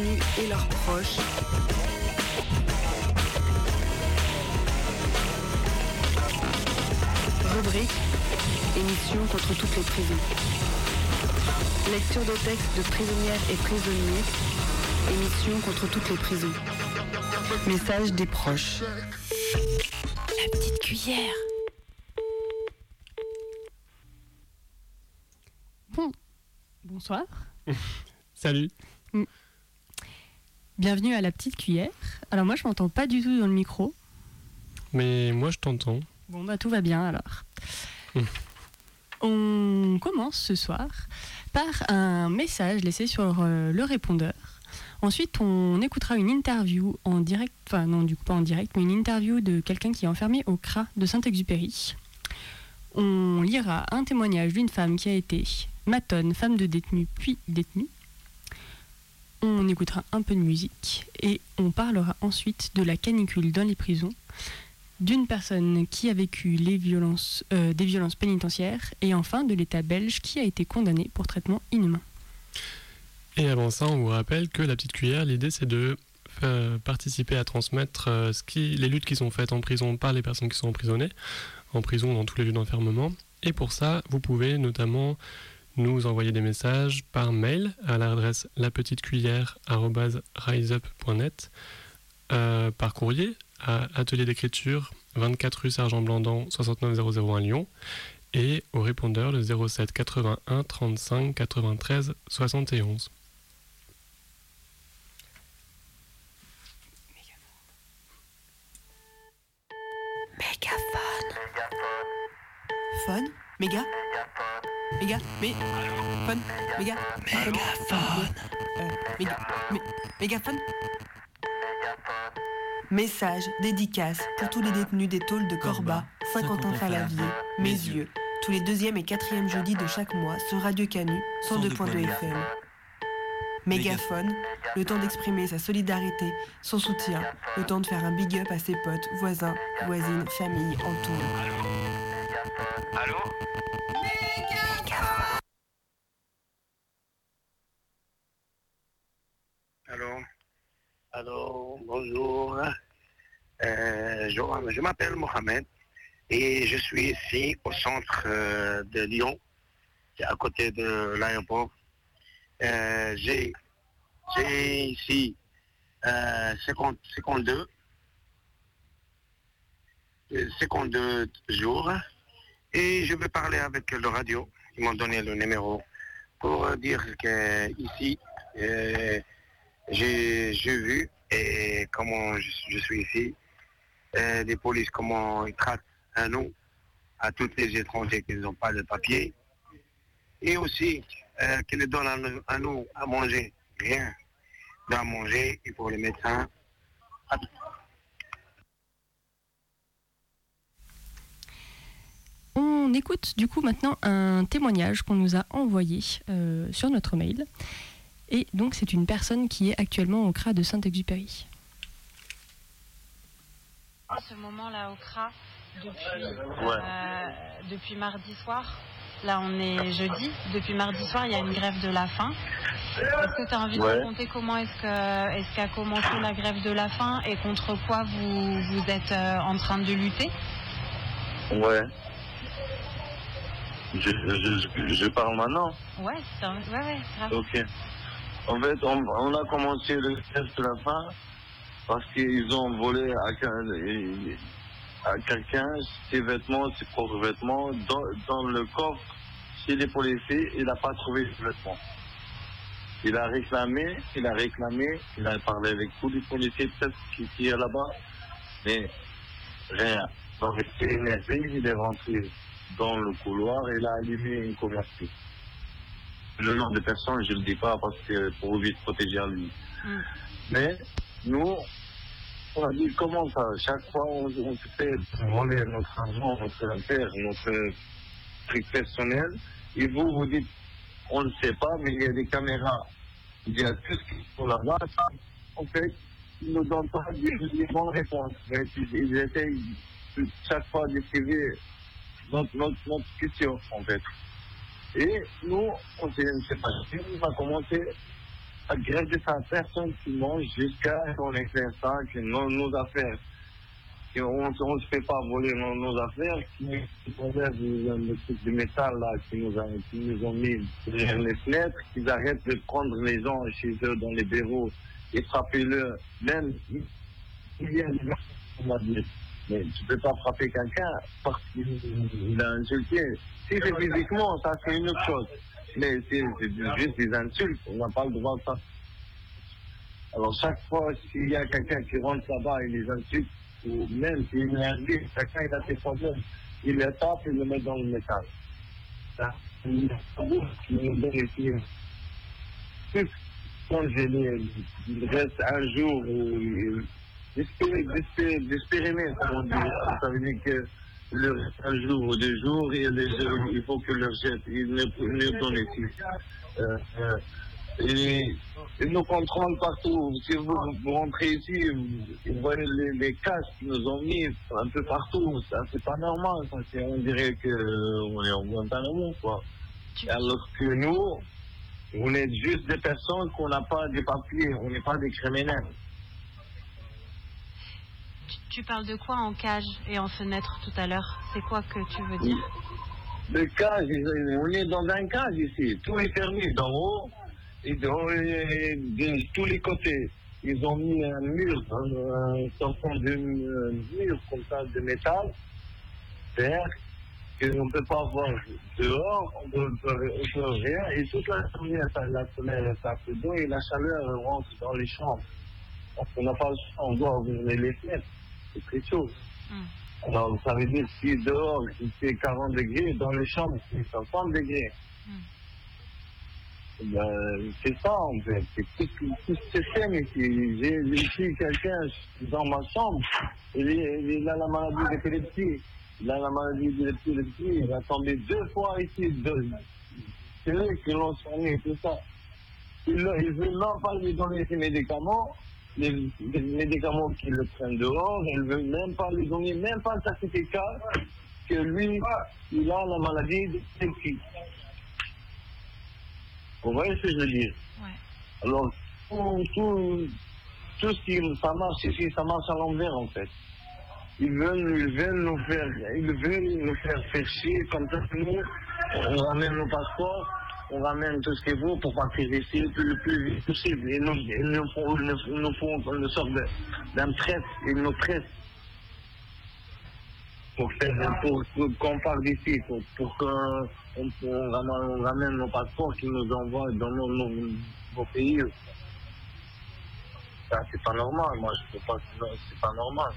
détenus et leurs proches. Rubrique Émission contre toutes les prisons. Lecture de textes de prisonnières et prisonniers. Émission contre toutes les prisons. Message des proches. La petite cuillère. Bon. Bonsoir. Salut. Bienvenue à la petite cuillère. Alors moi je m'entends pas du tout dans le micro. Mais moi je t'entends. Bon bah tout va bien alors. Mm. On commence ce soir par un message laissé sur euh, le répondeur. Ensuite on écoutera une interview en direct, enfin non du coup pas en direct, mais une interview de quelqu'un qui est enfermé au CRA de Saint-Exupéry. On lira un témoignage d'une femme qui a été matonne, femme de détenu puis détenue. On écoutera un peu de musique et on parlera ensuite de la canicule dans les prisons, d'une personne qui a vécu les violences, euh, des violences pénitentiaires et enfin de l'État belge qui a été condamné pour traitement inhumain. Et avant ça, on vous rappelle que la petite cuillère, l'idée c'est de participer à transmettre euh, les luttes qui sont faites en prison par les personnes qui sont emprisonnées, en prison dans tous les lieux d'enfermement. Et pour ça, vous pouvez notamment nous envoyer des messages par mail à l'adresse lapetitecuillère.riseup.net, euh, par courrier à Atelier d'écriture 24 rue Sergent Blandan 69001 Lyon et au répondeur le 07 81 35 93 71. Mégaphone. Phone? Méga? Méga Mé Phone Méga Mégaphone. Méga Mé- Mégaphone. Message, dédicace pour tous les détenus des tôles de Corba, Saint-Quentin-Falavier, Mézieux, tous les deuxième et quatrième jeudis de chaque mois sur Radio Canu, 102.2 FM. Mégaphone, le temps d'exprimer sa solidarité, son soutien, le temps de faire un big up à ses potes, voisins, voisines, familles, entourés. Allô Allô bonjour. Euh, je m'appelle Mohamed et je suis ici au centre euh, de Lyon, à côté de l'aéroport. Euh, J'ai ici euh, 50 52 euh, 52 jours et je vais parler avec le radio. Ils m'ont donné le numéro pour dire que ici j'ai vu et comment je, suis ici, les polices, comment ils traitent à nous, à tous les étrangers qui n'ont pas de papier, et aussi euh, qu'ils donnent à nous, à nous à manger rien, à manger, et pour les médecins. On écoute du coup maintenant un témoignage qu'on nous a envoyé euh, sur notre mail. Et donc c'est une personne qui est actuellement au CRA de Saint-Exupéry. à ce moment-là au CRA depuis, euh, depuis mardi soir. Là, on est jeudi. Depuis mardi soir, il y a une grève de la faim. Est-ce que tu as envie de Ouais. raconter comment est-ce que est-ce qu'a commencé la grève de la faim et contre quoi vous, vous êtes euh, en train de lutter? Ouais. Je, je, je parle maintenant. Ouais, c'est un- ouais, ouais, grave. Ok. En fait, on, a commencé le test de la fin parce qu'ils ont volé à, à quelqu'un ses vêtements, ses propres vêtements, dans, dans le coffre chez les policiers. Il n'a pas trouvé ses vêtements. Il a réclamé, il a réclamé, il a parlé avec tous les policiers peut-être qui qui est là-bas, mais rien. Donc il est rentré dans le couloir et il a allumé une convertie. Le nom de personnes, je ne le dis pas parce que pour vite protéger à lui. Mm. Mais nous, On a dit comment ça Chaque fois, on, on se fait voler notre argent, notre affaire, notre truc personnel. Et vous, vous dites, on ne sait pas, mais il y a des caméras. Il y a tout ce qui sont là-bas. En fait, ils nous donnent pas des, bonnes réponses. Mais ils essayent chaque fois d'esquiver notre, notre, notre question, en fait. Et nous, on on s'est pas dit, on a commencé à greffer sa personne qui mange jusqu'à ce qu'on fait ça, que nos, affaires, qu'on ne se fait pas voler nos, affaires, qui laisse le, truc de métal là, qui nous, a, ont mis derrière les fenêtres, qu'ils arrêtent de prendre les gens chez eux dans les bureaux et frapper-le, même, il y a des gens, va. Mais tu peux pas frapper quelqu'un parce qu'il a insulté. Si c'est physiquement, ça c'est une autre chose. Mais c'est juste des insultes, on n'a pas le droit de ça. Alors chaque fois, s'il y a quelqu'un qui rentre là-bas et les insulte, ou même s'il est arrivé, quelqu'un il a ses problèmes, il le tape et le met dans le métal. Ça, quand j'ai les- il reste un jour où d'espérer, d'espérer, d'espérer, comme on dit, ça veut dire que le reste un jour ou deux jours, et les jours, il faut que leur jette, ils ne donnent ici. Euh, euh, et ils nous contrôlent partout. Si vous, vous rentrez ici, vous, vous voyez les, les casques qu'ils nous ont mis un peu partout. Ça, c'est pas normal. Ça, c'est- on dirait qu'on est en Guantanamo, quoi. Alors que nous, on est juste des personnes qu'on n'a pas de papiers, on n'est pas des criminels. Tu, parles de quoi en cage et en fenêtre tout à l'heure? C'est quoi que tu veux dire? Le cage, on est dans un cage ici. Tout est fermé d'en haut et de, et de tous les côtés. Ils ont mis un mur, un, sortant de euh, mur comme ça de métal, vert, qu'on ne peut pas voir dehors, on ne peut, on rien. Et toute la journée, ça- la soleil elle tape dedans et la chaleur rentre dans les chambres. Parce qu'on n'a pas le on doit ouvrir les fenêtres. C'est très chaud. Hmm. Alors, ça veut dire si dehors il fait 40 degrés, dans les chambres c'est 60 degrés. Ben, c'est ça en fait, c'est tout, tout, ce système ici. J'ai ici quelqu'un dans ma chambre, il, a la maladie d'épilepsie. Il a la maladie d'épilepsie, il a tombé deux fois ici. deux- C'est eux qui l'ont soigné, tout ça. Il ne veut même pas lui donner ses médicaments, les, les médicaments qu'il le prennent dehors, il ne veut même pas lui donner, même pas le certificat que lui, il a la maladie d'épilepsie. Vous voyez ce que je veux dire? Ouais. Alors, tout, tout, tout ce qui ça marche ici, ça marche à l'envers en fait. Ils veulent, ils veulent nous faire, ils veulent nous faire faire chier comme ça. Nous, on ramène nos passeports, on ramène tout ce qu'il faut pour partir ici le plus, vite possible. Ils nous, nous font, une sorte d'un traite, ils nous traitent pour, qu'on parte d'ici, pour, pour qu'on on, ramène, nos passeports qu'ils nous envoient dans nos, pays. Ça, c'est pas normal. Moi, je peux pas. C'est pas normal.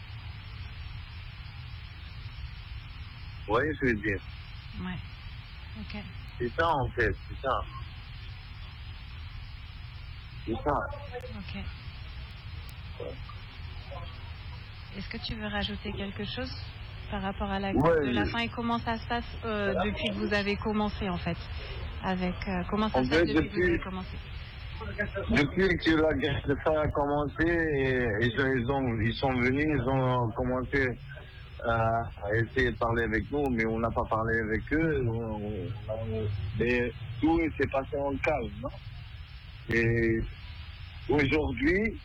Vous voyez ce que je veux dire? Ouais. Ok. C'est ça, en fait. C'est ça. C'est ça. Ok. Est-ce que tu veux rajouter quelque chose par rapport à la Ouais, de la faim et comment ça se passe euh, depuis que vous avez commencé en fait avec euh, comment ça En se passe fait, depuis, que vous avez commencé? Depuis que la guerre de a commencé, et, ont- ils, ont- ils sont venus, ils ont commencé à, à essayer de parler avec nous, mais on n'a pas parlé avec eux. On- on- mais tout s'est passé en calme. non? Et aujourd'hui,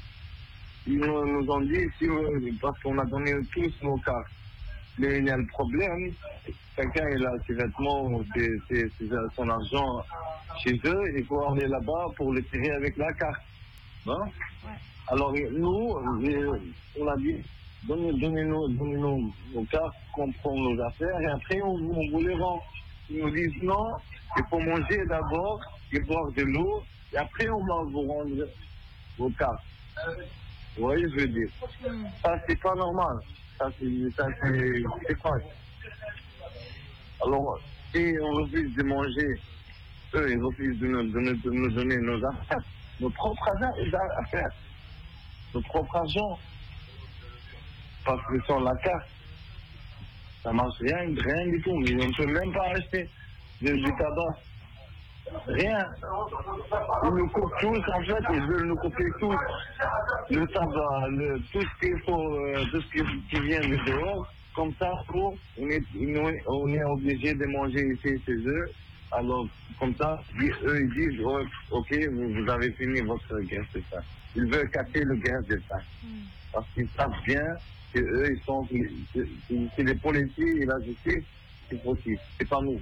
ils nous, ont dit, si, vous- parce qu'on a donné tous nos cartes, mais il y a le problème, quelqu'un il a ses vêtements, ses- ses- ses- son argent chez eux, il faut aller là-bas pour le tirer avec la carte. Non? Alors nous, euh, on a dit, donnez- donnez-nous donnez-nous nos cartes, qu'on nos affaires, et après on, on vous les rend. Ils nous disent non, il faut manger d'abord, et boire de l'eau, et après on va vous rendre vos cartes. Vous voyez ce que je veux dire? Ça, c'est pas normal. Ça, c'est quoi Alors, si on refuse de manger, eux, ils refusent de nous, de nous- nous donner nos affaires, nos propres affaires, nos propres argent. Parce que sur la carte, ça marche rien, rien du tout. Mais on ne peut même pas acheter du, du tabac. Rien. Ils nous coupent tous, en fait, ils veulent nous couper tous. Le tabac, le, tout ce qu'il faut, euh, tout ce qui, qui vient de dehors. Comme ça, pour, on, est, on est obligé de manger ici chez eux. Alors, comme ça, eux, ils disent, oh, ok, vous, vous, avez fini votre guerre de faim. Ils veulent casser le guerre de faim. Mm. Parce qu'ils savent bien que eux, ils sont, c'est les policiers et la justice, c'est possible. C'est pas nous.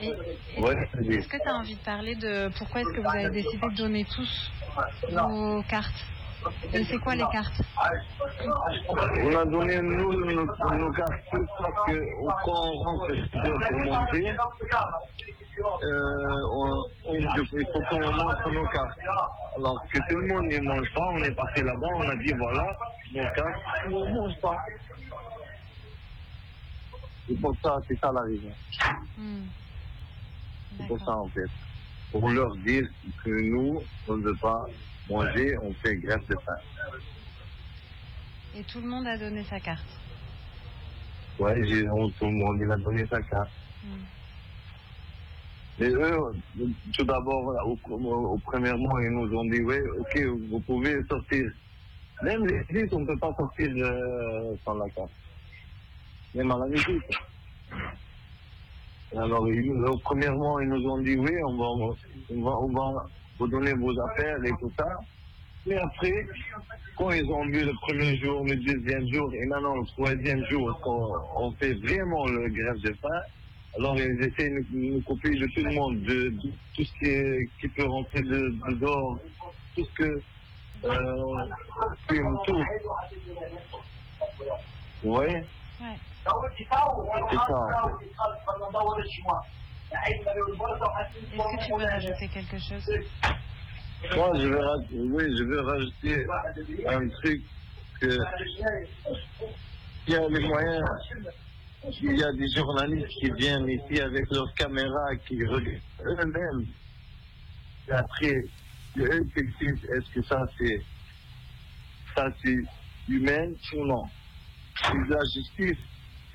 Est-ce que tu as envie de parler de pourquoi est-ce que vous avez décidé de donner tous vos cartes? C'est quoi les cartes On a donné nous nos, nos cartes parce que quand on rentre pour monter, euh, on, on, il faut qu'on montre nos cartes. Alors que tout le monde ne mange pas, on est passé là-bas, on a dit voilà, nos cartes, on ne mange pas. C'est pour ça, c'est ça la raison. Hmm. C'est pour ça en fait. Pour leur dire que nous, on ne veut pas manger, on fait grève de faim. Et tout le monde a donné sa carte Ouais, tout le monde il a donné sa carte. Hmm. Mais eux, tout d'abord, au, premièrement, ils nous ont dit, oui, ok, vous pouvez sortir. Même les flics, on ne peut pas sortir euh, sans la carte. Même à la musique. Alors, ils, premièrement, ils nous ont dit oui, on va, on va, on va vous donner vos affaires et tout ça. Mais après, quand ils ont vu le premier jour, le deuxième jour et maintenant le troisième jour, quand on fait vraiment le grève de faim, alors ils essaient de nous, couper de tout le monde, de, tout ce qui, qui, peut rentrer de, dehors, tout ce que... Euh, tout. Oui. Ouais. C'est ça. Est-ce que tu veux rajouter quelque chose? Moi, je vais, oui, je veux rajouter un truc que il y a les moyens, il y a des journalistes qui viennent ici avec leurs caméras, qui regardent eux-mêmes. Et après, eux qui disent est-ce que ça c'est ça c'est humain ou non? C'est la justice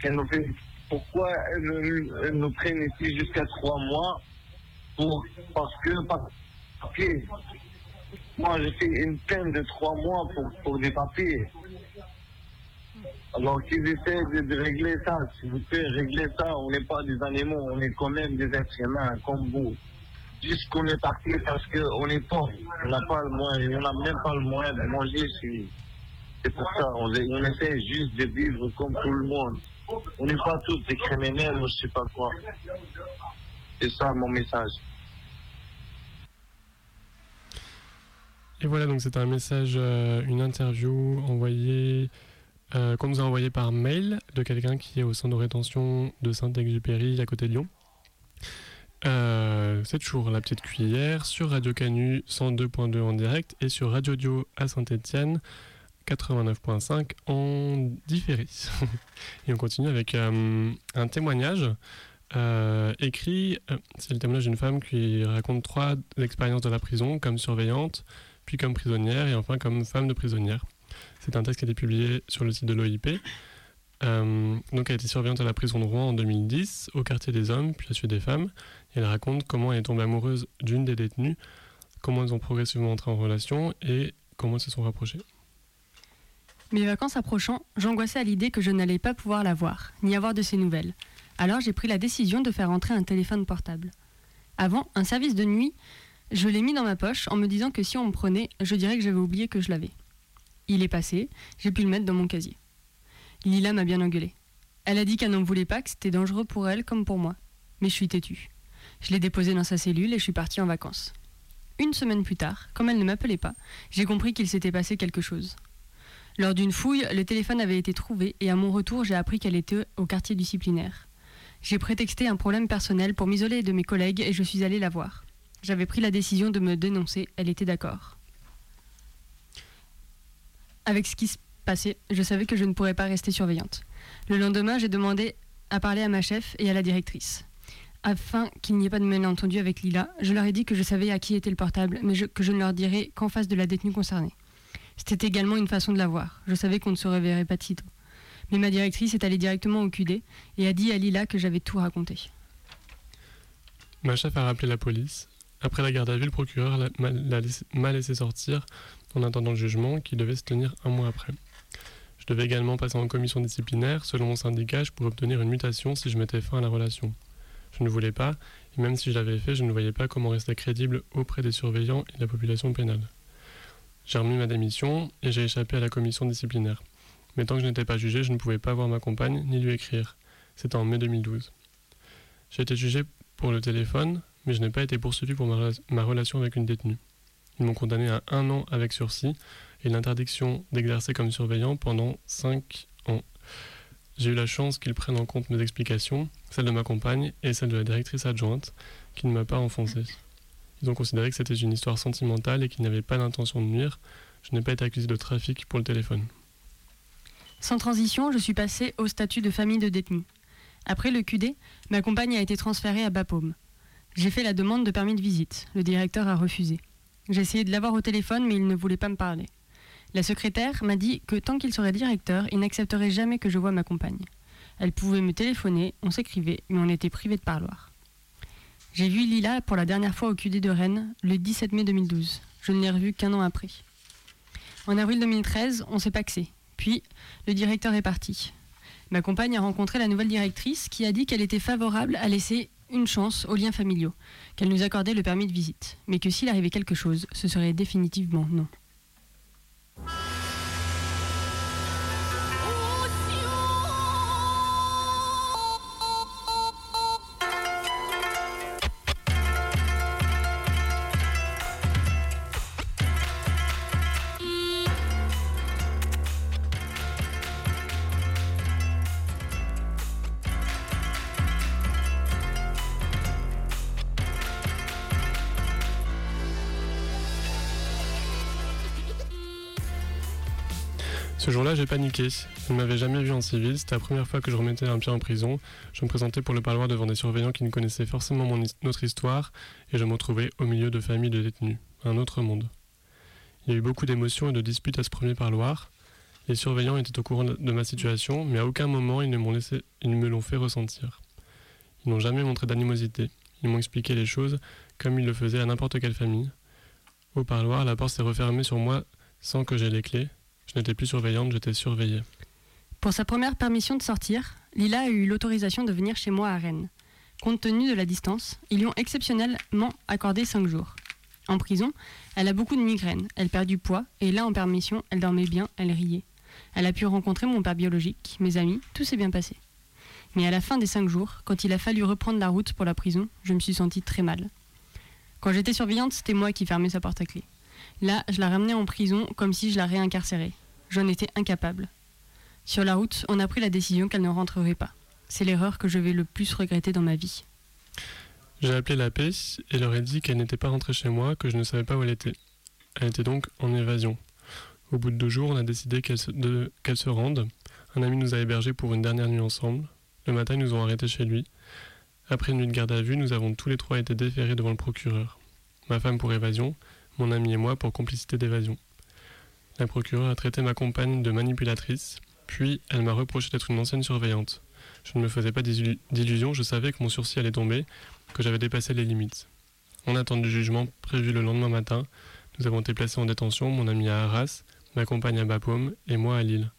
nous fait, pourquoi elles, nous prennent ici jusqu'à trois mois pour, parce que papier. Moi, j'ai fait une peine de trois mois pour, pour des papiers. Alors qu'ils essaient de, régler ça, s'il vous plaît, régler ça. On n'est pas des animaux, on est quand même des êtres humains comme vous. Juste qu'on est parti parce qu'on est pauvre. On n'a pas le moyen, on n'a même pas le moyen de manger. C'est pour ça, on essaie juste de vivre comme tout le monde. On n'est pas tous des criminels ou je sais pas quoi. C'est ça mon message. Et voilà, donc c'est un message, euh, une interview envoyée, euh, qu'on nous a envoyé par mail de quelqu'un qui est au centre de rétention de Saint-Exupéry à côté de Lyon. Euh, c'est toujours la petite cuillère sur Radio Canu 102.2 en direct et sur Radio Dio à Saint-Etienne 89.5 en différé. Et on continue avec euh, un témoignage euh, écrit. Euh, c'est le témoignage d'une femme qui raconte trois expériences de la prison comme surveillante, puis comme prisonnière et enfin comme femme de prisonnière. C'est un texte qui a été publié sur le site de l'OIP. donc elle a été surveillante à la prison de Rouen en 2010, au quartier des hommes, puis à celui des femmes. Et elle raconte comment elle est tombée amoureuse d'une des détenues, comment elles ont progressivement entré en relation et comment elles se sont rapprochées. Mes vacances approchant, j'angoissais à l'idée que je n'allais pas pouvoir la voir, ni avoir de ses nouvelles. Alors j'ai pris la décision de faire entrer un téléphone portable. Avant, un service de nuit, je l'ai mis dans ma poche en me disant que si on me prenait, je dirais que j'avais oublié que je l'avais. Il est passé, j'ai pu le mettre dans mon casier. Lila m'a bien engueulé. Elle a dit qu'elle n'en voulait pas, que c'était dangereux pour elle comme pour moi. Mais je suis têtue. Je l'ai déposé dans sa cellule et je suis partie en vacances. Une semaine plus tard, comme elle ne m'appelait pas, j'ai compris qu'il s'était passé quelque chose. Lors d'une fouille, le téléphone avait été trouvé et à mon retour, j'ai appris qu'elle était au quartier disciplinaire. J'ai prétexté un problème personnel pour m'isoler de mes collègues et je suis allée la voir. J'avais pris la décision de me dénoncer, elle était d'accord. Avec ce qui se passait, je savais que je ne pourrais pas rester surveillante. Le lendemain, j'ai demandé à parler à ma chef et à la directrice. Afin qu'il n'y ait pas de malentendu avec Lila, je leur ai dit que je savais à qui était le portable, mais que je ne leur dirais qu'en face de la détenue concernée. C'était également une façon de la voir. Je savais qu'on ne se reverrait pas sitôt. Mais ma directrice est allée directement au QD et a dit à Lila que j'avais tout raconté. Ma chef a rappelé la police. Après la garde à vue, le procureur m'a laissé sortir en attendant le jugement qui devait se tenir un mois après. Je devais également passer en commission disciplinaire. Selon mon syndicat, pourrais obtenir une mutation si je mettais fin à la relation. Je ne voulais pas, et même si je l'avais fait, je ne voyais pas comment rester crédible auprès des surveillants et de la population pénale. J'ai remis ma démission et j'ai échappé à la commission disciplinaire. Mais tant que je n'étais pas jugé, je ne pouvais pas voir ma compagne ni lui écrire. C'était en mai 2012. J'ai été jugé pour le téléphone, mais je n'ai pas été poursuivi pour ma, relation avec une détenue. Ils m'ont condamné à un an avec sursis et l'interdiction d'exercer comme surveillant pendant cinq ans. J'ai eu la chance qu'ils prennent en compte mes explications, celles de ma compagne et celles de la directrice adjointe, qui ne m'a pas enfoncé. Ils ont considéré que c'était une histoire sentimentale et qu'il n'y avait pas d'intention de nuire. Je n'ai pas été accusé de trafic pour le téléphone. Sans transition, je suis passé au statut de famille de détenus. Après le QD, ma compagne a été transférée à Bapaume. J'ai fait la demande de permis de visite. Le directeur a refusé. J'ai essayé de l'avoir au téléphone, mais il ne voulait pas me parler. La secrétaire m'a dit que tant qu'il serait directeur, il n'accepterait jamais que je voie ma compagne. Elle pouvait me téléphoner, on s'écrivait, mais on était privé de parloir. J'ai vu Lila pour la dernière fois au QD de Rennes le 17 mai 2012. Je ne l'ai revue qu'un an après. En avril 2013, on s'est paxé. Puis, le directeur est parti. Ma compagne a rencontré la nouvelle directrice qui a dit qu'elle était favorable à laisser une chance aux liens familiaux, qu'elle nous accordait le permis de visite, mais que s'il arrivait quelque chose, ce serait définitivement non. Ce jour-là, j'ai paniqué. Je ne m'avais jamais vu en civil. C'était la première fois que je remettais un pied en prison. Je me présentais pour le parloir devant des surveillants qui ne connaissaient forcément notre histoire et je me retrouvais au milieu de familles de détenus. Un autre monde. Il y a eu beaucoup d'émotions et de disputes à ce premier parloir. Les surveillants étaient au courant de ma situation, mais à aucun moment ils ne, m'ont laissé, ils me l'ont fait ressentir. Ils n'ont jamais montré d'animosité. Ils m'ont expliqué les choses comme ils le faisaient à n'importe quelle famille. Au parloir, la porte s'est refermée sur moi sans que j'aie les clés je n'étais plus surveillante, j'étais surveillée. Pour sa première permission de sortir, Lila a eu l'autorisation de venir chez moi à Rennes. Compte tenu de la distance, ils lui ont exceptionnellement accordé 5 jours. En prison, elle a beaucoup de migraines, elle perd du poids, et là, en permission, elle dormait bien, elle riait. Elle a pu rencontrer mon père biologique, mes amis, tout s'est bien passé. Mais à la fin des 5 jours, quand il a fallu reprendre la route pour la prison, je me suis sentie très mal. Quand j'étais surveillante, c'était moi qui fermais sa porte à clé. Là, je la ramenais en prison comme si je la réincarcérais. J'en étais incapable. Sur la route, on a pris la décision qu'elle ne rentrerait pas. C'est l'erreur que je vais le plus regretter dans ma vie. J'ai appelé la paix et leur ai dit qu'elle n'était pas rentrée chez moi, que je ne savais pas où elle était. Elle était donc en évasion. Au bout de deux jours, on a décidé qu'elle se, se, rende. Un ami nous a hébergés pour une dernière nuit ensemble. Le matin, ils nous ont arrêtés chez lui. Après une nuit de garde à vue, nous avons tous les trois été déférés devant le procureur. Ma femme pour évasion, mon ami et moi pour complicité d'évasion. La procureure a traité ma compagne de manipulatrice, puis elle m'a reproché d'être une ancienne surveillante. Je ne me faisais pas d'illusions, je savais que mon sursis allait tomber, que j'avais dépassé les limites. On attend du jugement prévu le lendemain matin. Nous avons été placés en détention, mon ami à Arras, ma compagne à Bapaume et moi à Lille.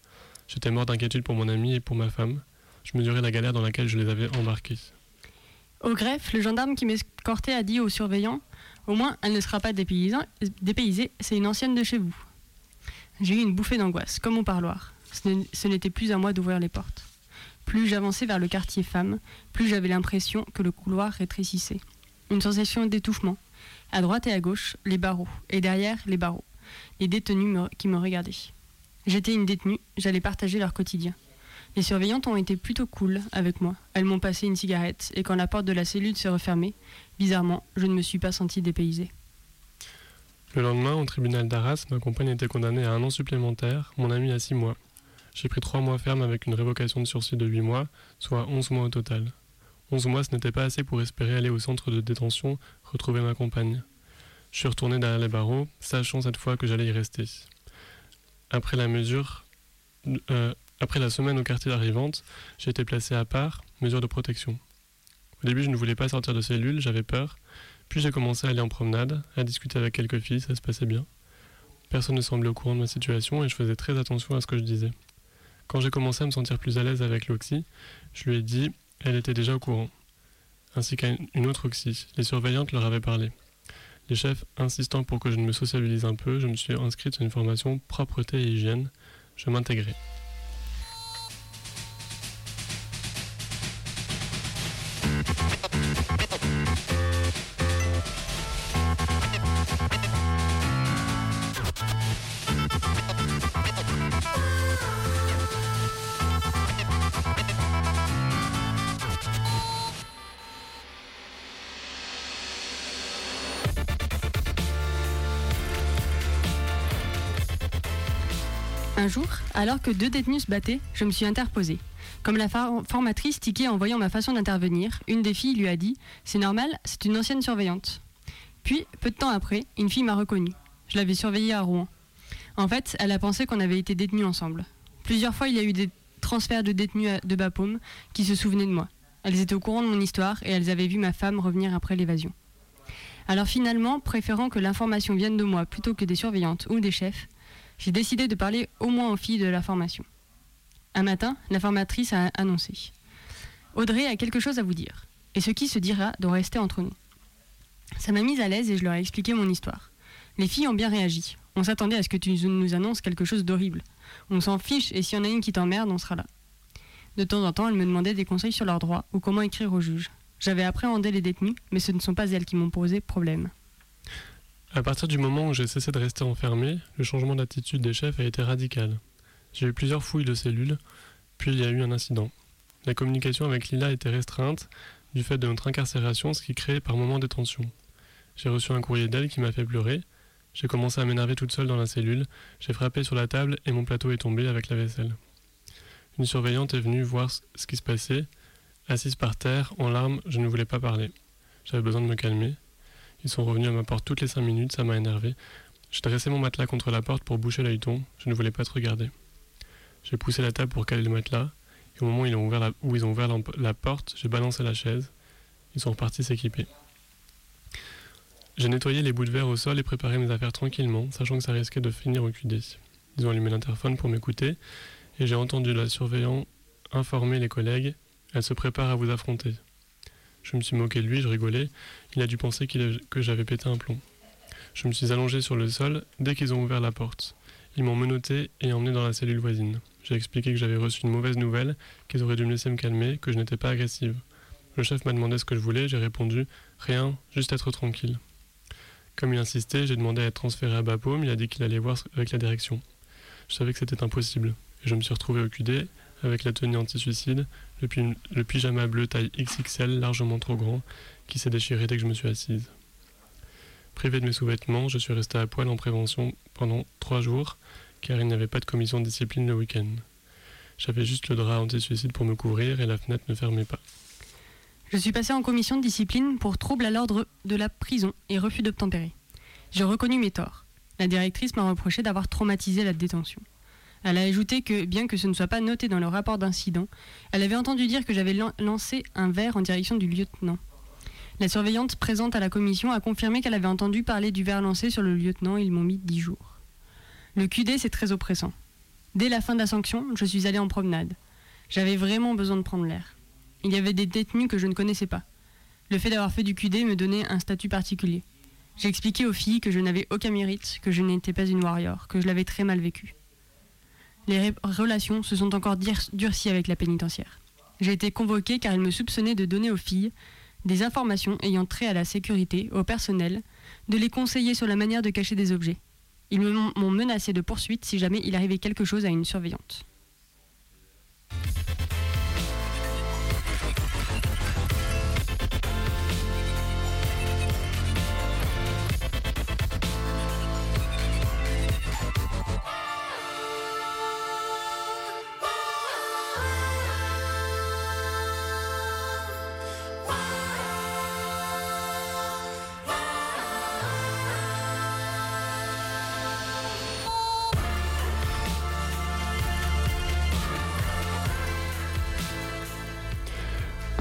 J'étais mort d'inquiétude pour mon ami et pour ma femme. Je mesurais la galère dans laquelle je les avais embarqués. Au greffe, le gendarme qui m'escortait a dit aux surveillants Au moins, elle ne sera pas dépaysée, c'est une ancienne de chez vous. J'ai eu une bouffée d'angoisse, comme au parloir. Ce n'était plus à moi d'ouvrir les portes. Plus j'avançais vers le quartier femme, plus j'avais l'impression que le couloir rétrécissait. Une sensation d'étouffement. À droite et à gauche, les barreaux, et derrière, les barreaux. Les détenus qui me regardaient. J'étais une détenue, j'allais partager leur quotidien. Les surveillantes ont été plutôt cool avec moi. Elles m'ont passé une cigarette, et quand la porte de la cellule s'est refermée, bizarrement, je ne me suis pas sentie dépaysée. Le lendemain, au tribunal d'Arras, ma compagne était condamnée à un an supplémentaire, mon ami à six mois. J'ai pris trois mois ferme avec une révocation de sursis de huit mois, soit onze mois au total. Onze mois, ce n'était pas assez pour espérer aller au centre de détention, retrouver ma compagne. Je suis retourné derrière les barreaux, sachant cette fois que j'allais y rester. après la mesure, euh, après la semaine au quartier arrivante, j'ai été placé à part, mesure de protection. Au début, je ne voulais pas sortir de cellule, j'avais peur. Puis j'ai commencé à aller en promenade, à discuter avec quelques filles, ça se passait bien. Personne ne semblait au courant de ma situation et je faisais très attention à ce que je disais. Quand j'ai commencé à me sentir plus à l'aise avec l'oxy, je lui ai dit, elle était déjà au courant, ainsi qu'à une autre oxy. Les surveillantes leur avaient parlé. Les chefs insistant pour que je me sociabilise un peu, je me suis inscrite sur une formation propreté et hygiène. Je m'intégrais. Alors que deux détenus se battaient, je me suis interposée. Comme la formatrice tiquait en voyant ma façon d'intervenir, une des filles lui a dit C'est normal, c'est une ancienne surveillante. Puis, peu de temps après, une fille m'a reconnue. Je l'avais surveillée à Rouen. En fait, elle a pensé qu'on avait été détenus ensemble. Plusieurs fois, il y a eu des transferts de détenus de Bapaume qui se souvenaient de moi. Elles étaient au courant de mon histoire et elles avaient vu ma femme revenir après l'évasion. Alors finalement, préférant que l'information vienne de moi plutôt que des surveillantes ou des chefs, j'ai décidé de parler au moins aux filles de la formation. Un matin, la formatrice a annoncé Audrey a quelque chose à vous dire, et ce qui se dira doit rester entre nous. Ça m'a mise à l'aise et je leur ai expliqué mon histoire. Les filles ont bien réagi. On s'attendait à ce que tu nous annonces quelque chose d'horrible. On s'en fiche et s'il y en a une qui t'emmerde, on sera là. De temps en temps, elles me demandaient des conseils sur leurs droits ou comment écrire au juge. J'avais appréhendé les détenus, mais ce ne sont pas elles qui m'ont posé problème. À partir du moment où j'ai cessé de rester enfermé, le changement d'attitude des chefs a été radical. J'ai eu plusieurs fouilles de cellules, puis il y a eu un incident. La communication avec Lila était restreinte du fait de notre incarcération, ce qui créait par moments des tensions. J'ai reçu un courrier d'elle qui m'a fait pleurer. J'ai commencé à m'énerver toute seule dans la cellule. J'ai frappé sur la table et mon plateau est tombé avec la vaisselle. Une surveillante est venue voir ce qui se passait. Assise par terre, en larmes, je ne voulais pas parler. J'avais besoin de me calmer. Ils sont revenus à ma porte toutes les cinq minutes, ça m'a énervé. J'ai dressé mon matelas contre la porte pour boucher l'œilleton, je ne voulais pas te regarder. J'ai poussé la table pour caler le matelas, et au moment où ils ont ouvert la, porte, j'ai balancé la chaise. Ils sont repartis s'équiper. J'ai nettoyé les bouts de verre au sol et préparé mes affaires tranquillement, sachant que ça risquait de finir au QD. Ils ont allumé l'interphone pour m'écouter, et j'ai entendu la surveillant informer les collègues. Elle se prépare à vous affronter. Je me suis moqué de lui, je rigolais. Il a dû penser que j'avais pété un plomb. Je me suis allongé sur le sol dès qu'ils ont ouvert la porte. Ils m'ont menotté et emmené dans la cellule voisine. J'ai expliqué que j'avais reçu une mauvaise nouvelle, qu'ils auraient dû me laisser me calmer, que je n'étais pas agressive. Le chef m'a demandé ce que je voulais, j'ai répondu Rien, juste être tranquille. Comme il insistait, j'ai demandé à être transféré à Bapaume, il a dit qu'il allait voir avec la direction. Je savais que c'était impossible, et je me suis retrouvé au QD avec la tenue anti-suicide, le, pyjama bleu taille XXL largement trop grand qui s'est déchiré dès que je me suis assise. Privé de mes sous-vêtements, je suis resté à poil en prévention pendant trois jours car il n'y avait pas de commission de discipline le week-end. J'avais juste le drap anti-suicide pour me couvrir et la fenêtre ne fermait pas. Je suis passé en commission de discipline pour trouble à l'ordre de la prison et refus d'obtempérer. J'ai reconnu mes torts. La directrice m'a reproché d'avoir traumatisé la détention. Elle a ajouté que, bien que ce ne soit pas noté dans le rapport d'incident, elle avait entendu dire que j'avais lancé un verre en direction du lieutenant. La surveillante présente à la commission a confirmé qu'elle avait entendu parler du verre lancé sur le lieutenant, ils m'ont mis dix jours. Le QD, c'est très oppressant. Dès la fin de la sanction, je suis allé en promenade. J'avais vraiment besoin de prendre l'air. Il y avait des détenus que je ne connaissais pas. Le fait d'avoir fait du QD me donnait un statut particulier. J'ai expliqué aux filles que je n'avais aucun mérite, que je n'étais pas une warrior, que je l'avais très mal vécu les relations se sont encore durcies avec la pénitentiaire. J'ai été convoquée car il me soupçonnait de donner aux filles des informations ayant trait à la sécurité, au personnel, de les conseiller sur la manière de cacher des objets. Ils m'ont menacé de poursuite si jamais il arrivait quelque chose à une surveillante.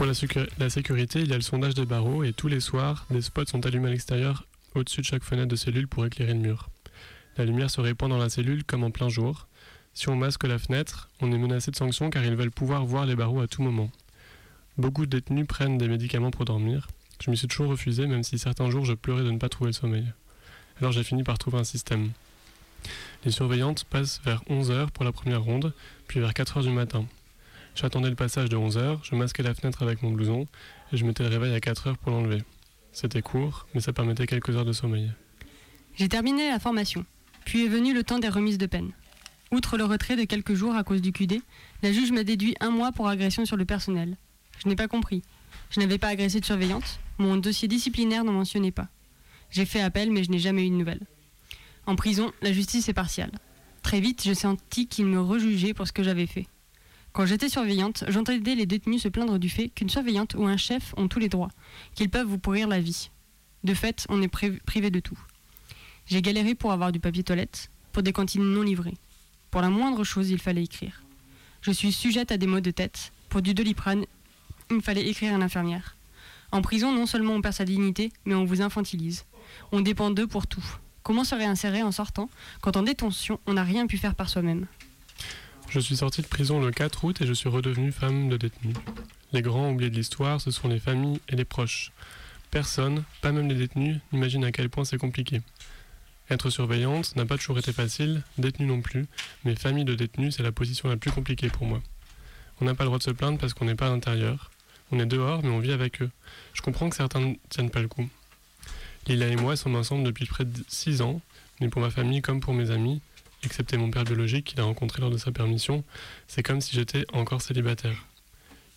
Pour la, sécurité, il y a le sondage des barreaux et tous les soirs, des spots sont allumés à l'extérieur au-dessus de chaque fenêtre de cellule pour éclairer le mur. La lumière se répand dans la cellule comme en plein jour. Si on masque la fenêtre, on est menacé de sanctions car ils veulent pouvoir voir les barreaux à tout moment. Beaucoup de détenus prennent des médicaments pour dormir. Je m'y suis toujours refusé, même si certains jours je pleurais de ne pas trouver le sommeil. Alors j'ai fini par trouver un système. Les surveillantes passent vers 11h pour la première ronde, puis vers 4h du matin. J'attendais le passage de 11h, je masquais la fenêtre avec mon blouson et je mettais le réveil à 4h pour l'enlever. C'était court, mais ça permettait quelques heures de sommeil. J'ai terminé la formation, puis est venu le temps des remises de peine. Outre le retrait de quelques jours à cause du QD, la juge m'a déduit un mois pour agression sur le personnel. Je n'ai pas compris. Je n'avais pas agressé de surveillante, mon dossier disciplinaire n'en mentionnait pas. J'ai fait appel, mais je n'ai jamais eu de nouvelles. En prison, la justice est partiale. Très vite, j'ai senti qu'il me rejugeait pour ce que j'avais fait. Quand j'étais surveillante, j'entendais les détenus se plaindre du fait qu'une surveillante ou un chef ont tous les droits, qu'ils peuvent vous pourrir la vie. De fait, on est privé de tout. J'ai galéré pour avoir du papier toilette, pour des cantines non livrées. Pour la moindre chose, il fallait écrire. Je suis sujette à des maux de tête. Pour du doliprane, il fallait écrire à l'infirmière. En prison, non seulement on perd sa dignité, mais on vous infantilise. On dépend d'eux pour tout. Comment se réinsérer en sortant quand en détention, on n'a rien pu faire par soi-même? Je suis sorti de prison le 4 août et je suis redevenue femme de détenu. Les grands oubliés de l'histoire, ce sont les familles et les proches. Personne, pas même les détenus, n'imagine à quel point c'est compliqué. Être surveillante n'a pas toujours été facile, détenue non plus, mais famille de détenus, c'est la position la plus compliquée pour moi. On n'a pas le droit de se plaindre parce qu'on n'est pas à l'intérieur. On est dehors, mais on vit avec eux. Je comprends que certains ne tiennent pas le coup. Lila et moi sommes ensemble depuis près de 6 ans, mais pour ma famille comme pour mes amis, excepté mon père biologique qu'il a rencontré lors de sa permission, c'est comme si j'étais encore célibataire.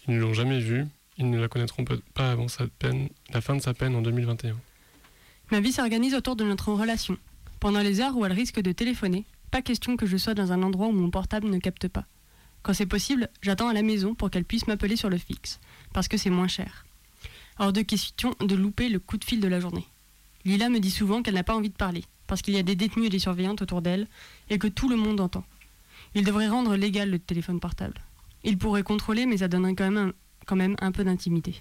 Ils ne l'ont jamais vu, ils ne la connaîtront pas avant sa peine, la fin de sa peine en 2021. Ma vie s'organise autour de notre relation. Pendant les heures où elle risque de téléphoner, pas question que je sois dans un endroit où mon portable ne capte pas. Quand c'est possible, j'attends à la maison pour qu'elle puisse m'appeler sur le fixe, parce que c'est moins cher. Hors de question de louper le coup de fil de la journée. Lila me dit souvent qu'elle n'a pas envie de parler, parce qu'il y a des détenus et des surveillantes autour d'elle, et que tout le monde entend. Il devrait rendre légal le téléphone portable. Il pourrait contrôler, mais ça donnerait quand même un, quand même un peu d'intimité.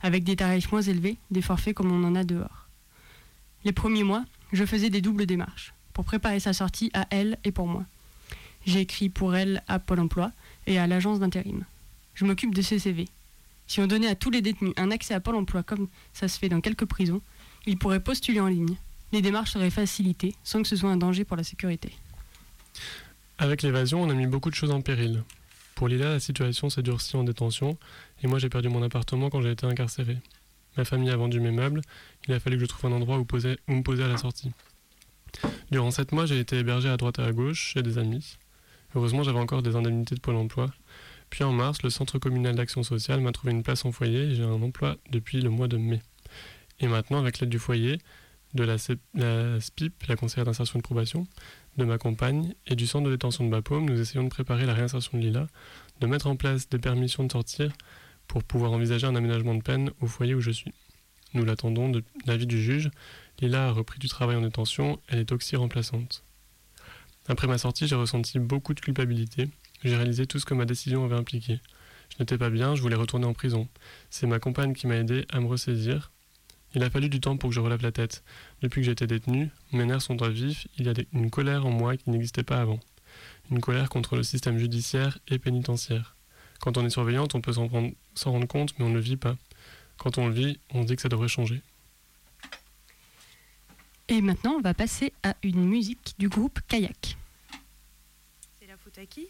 Avec des tarifs moins élevés, des forfaits comme on en a dehors. Les premiers mois, je faisais des doubles démarches, pour préparer sa sortie à elle et pour moi. J'ai écrit pour elle à Pôle emploi et à l'agence d'intérim. Je m'occupe de ses CV. Si on donnait à tous les détenus un accès à Pôle emploi comme ça se fait dans quelques prisons, ils pourraient postuler en ligne les démarches seraient facilitées sans que ce soit un danger pour la sécurité. Avec l'évasion, on a mis beaucoup de choses en péril. Pour Lila, la situation s'est durcie en détention et moi j'ai perdu mon appartement quand j'ai été incarcéré. Ma famille a vendu mes meubles, il a fallu que je trouve un endroit où, où me poser à la sortie. Durant sept mois, j'ai été hébergé à droite et à gauche chez des amis. Heureusement, j'avais encore des indemnités de Pôle emploi. Puis en mars, le Centre communal d'action sociale m'a trouvé une place en foyer et j'ai un emploi depuis le mois de mai. Et maintenant, avec l'aide du foyer, de la, SPIP, la conseillère d'insertion de probation, de ma compagne et du centre de détention de Bapaume, nous essayons de préparer la réinsertion de Lila, de mettre en place des permissions de sortir pour pouvoir envisager un aménagement de peine au foyer où je suis. Nous l'attendons de l'avis du juge. Lila a repris du travail en détention, elle est aussi remplaçante. Après ma sortie, j'ai ressenti beaucoup de culpabilité. J'ai réalisé tout ce que ma décision avait impliqué. Je n'étais pas bien, je voulais retourner en prison. C'est ma compagne qui m'a aidé à me ressaisir, il a fallu du temps pour que je relève la tête. Depuis que j'ai été détenu, mes nerfs sont à vif, il y a une colère en moi qui n'existait pas avant. Une colère contre le système judiciaire et pénitentiaire. Quand on est surveillante, on peut s'en rendre compte, mais on ne le vit pas. Quand on le vit, on se dit que ça devrait changer. Et maintenant, on va passer à une musique du groupe Kayak. C'est la faute à qui?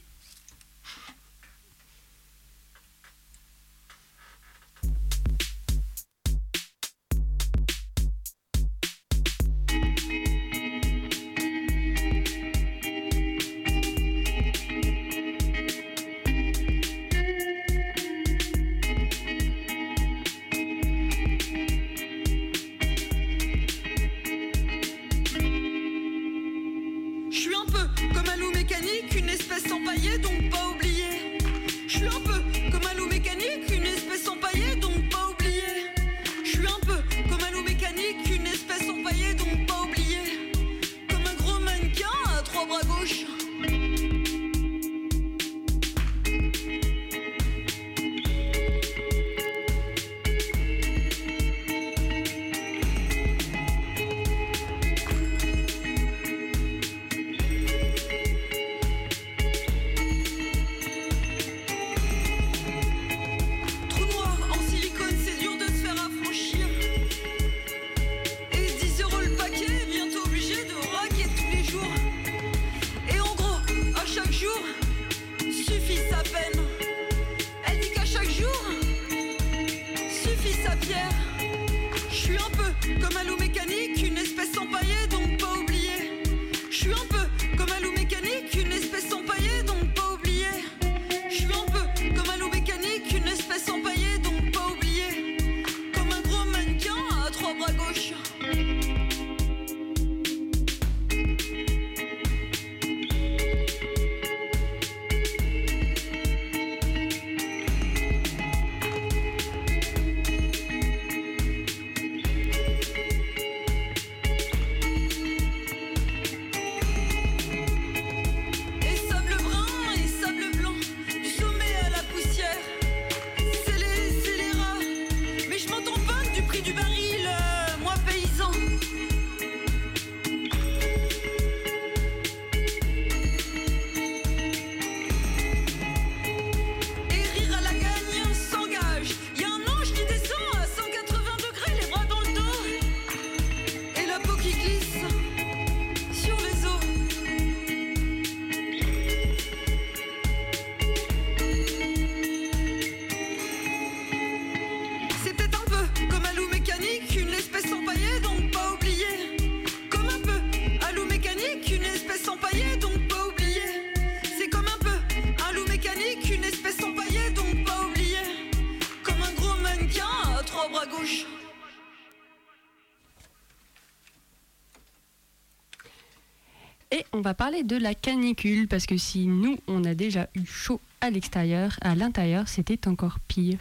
Va parler de la canicule, parce que si nous, on a déjà eu chaud à l'extérieur, à l'intérieur, c'était encore pire.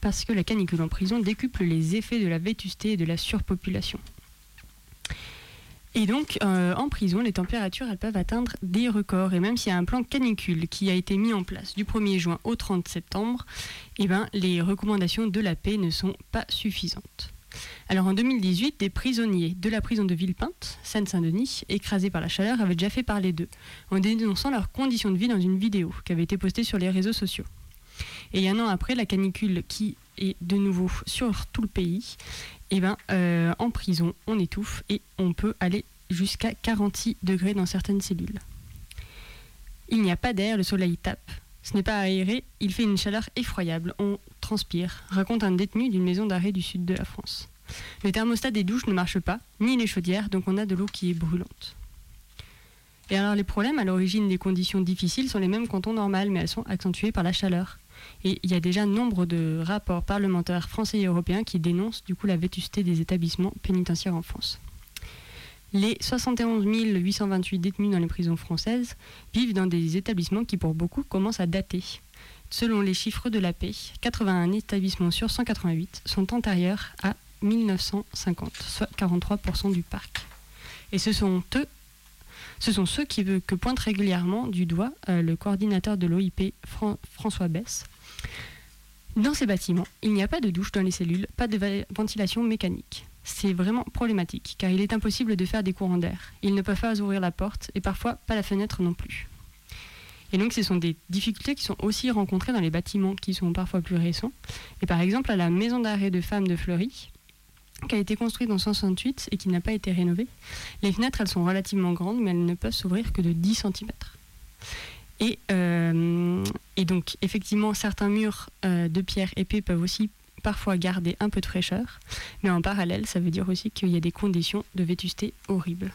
Parce que la canicule en prison décuple les effets de la vétusté et de la surpopulation. Et donc, euh, en prison, les températures, elles peuvent atteindre des records. Et même s'il y a un plan canicule qui a été mis en place du 1er juin au 30 septembre, eh ben, les recommandations de la paix ne sont pas suffisantes. Alors en 2018, des prisonniers de la prison de Villepinte, Seine-Saint-Denis, écrasés par la chaleur, avaient déjà fait parler d'eux, en dénonçant leurs conditions de vie dans une vidéo qui avait été postée sur les réseaux sociaux. Et un an après, la canicule qui est de nouveau sur tout le pays, eh ben, euh, en prison, on étouffe et on peut aller jusqu'à 46 degrés dans certaines cellules. Il n'y a pas d'air, le soleil tape. Ce n'est pas aéré, il fait une chaleur effroyable, transpire, raconte un détenu d'une maison d'arrêt du sud de la France. Le thermostat des douches ne marche pas, ni les chaudières, donc on a de l'eau qui est brûlante. Et alors les problèmes à l'origine des conditions difficiles sont les mêmes qu'en temps normal, mais elles sont accentuées par la chaleur. Et il y a déjà nombre de rapports parlementaires français et européens qui dénoncent du coup la vétusté des établissements pénitentiaires en France. Les 71 828 détenus dans les prisons françaises vivent dans des établissements qui pour beaucoup commencent à dater. Selon les chiffres de la paix, 81 établissements sur 188 sont antérieurs à 1950, soit 43% du parc. Et ce sont eux, ce sont ceux qui, que pointe régulièrement du doigt euh, le coordinateur de l'OIP, Fran- François Bess. Dans ces bâtiments, il n'y a pas de douche dans les cellules, pas de ventilation mécanique. C'est vraiment problématique, car il est impossible de faire des courants d'air. Ils ne peuvent pas ouvrir la porte, et parfois pas la fenêtre non plus. Et donc, ce sont des difficultés qui sont aussi rencontrées dans les bâtiments qui sont parfois plus récents. Et par exemple, à la maison d'arrêt de femmes de Fleury, qui a été construite en 1968 et qui n'a pas été rénovée, les fenêtres, elles sont relativement grandes, mais elles ne peuvent s'ouvrir que de 10 cm. Et, euh, et donc, effectivement, certains murs euh, de pierre épais peuvent aussi parfois garder un peu de fraîcheur, mais en parallèle, ça veut dire aussi qu'il y a des conditions de vétusté horribles.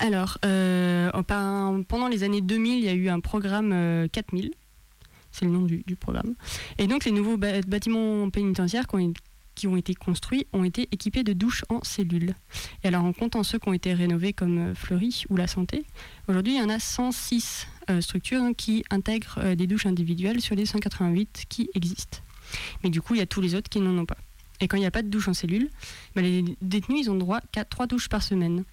Alors, euh, pendant les années 2000, il y a eu un programme euh, 4000, c'est le nom du, programme. Et donc, les nouveaux bâtiments pénitentiaires qui ont, été construits ont été équipés de douches en cellules. Et alors, en comptant ceux qui ont été rénovés comme euh, Fleury ou La Santé, aujourd'hui, il y en a 106 euh, structures hein, qui intègrent euh, des douches individuelles sur les 188 qui existent. Mais du coup, il y a tous les autres qui n'en ont pas. Et quand il n'y a pas de douche en cellule, bah, les détenus, ils ont droit qu'à 3 douches par semaine.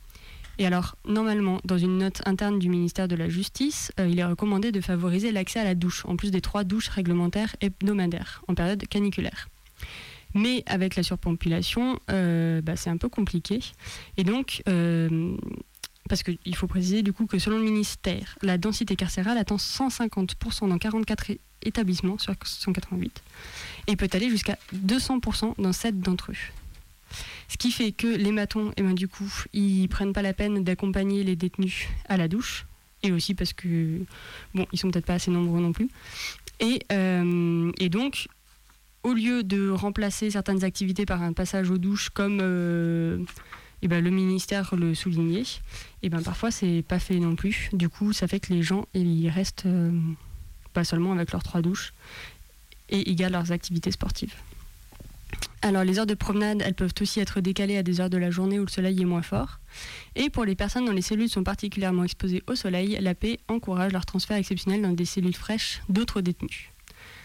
Et alors, normalement, dans une note interne du ministère de la Justice, euh, il est recommandé de favoriser l'accès à la douche, en plus des trois douches réglementaires hebdomadaires, en période caniculaire. Mais avec la surpopulation, euh, bah, c'est un peu compliqué. Et donc, euh, parce qu'il faut préciser du coup que selon le ministère, la densité carcérale atteint 150% dans 44 é- établissements sur 188 et peut aller jusqu'à 200% dans 7 d'entre eux. Ce qui fait que les matons, eh ben, du coup, ils prennent pas la peine d'accompagner les détenus à la douche, et aussi parce que, bon, ils sont peut-être pas assez nombreux non plus. Et, euh, et donc, au lieu de remplacer certaines activités par un passage aux douches comme euh, eh ben, le ministère le soulignait, et eh ben, parfois c'est pas fait non plus. Du coup, ça fait que les gens ils restent euh, pas seulement avec leurs trois douches et ils gardent leurs activités sportives. Alors les heures de promenade, elles peuvent aussi être décalées à des heures de la journée où le soleil est moins fort. Et pour les personnes dont les cellules sont particulièrement exposées au soleil, la paix encourage leur transfert exceptionnel dans des cellules fraîches d'autres détenus.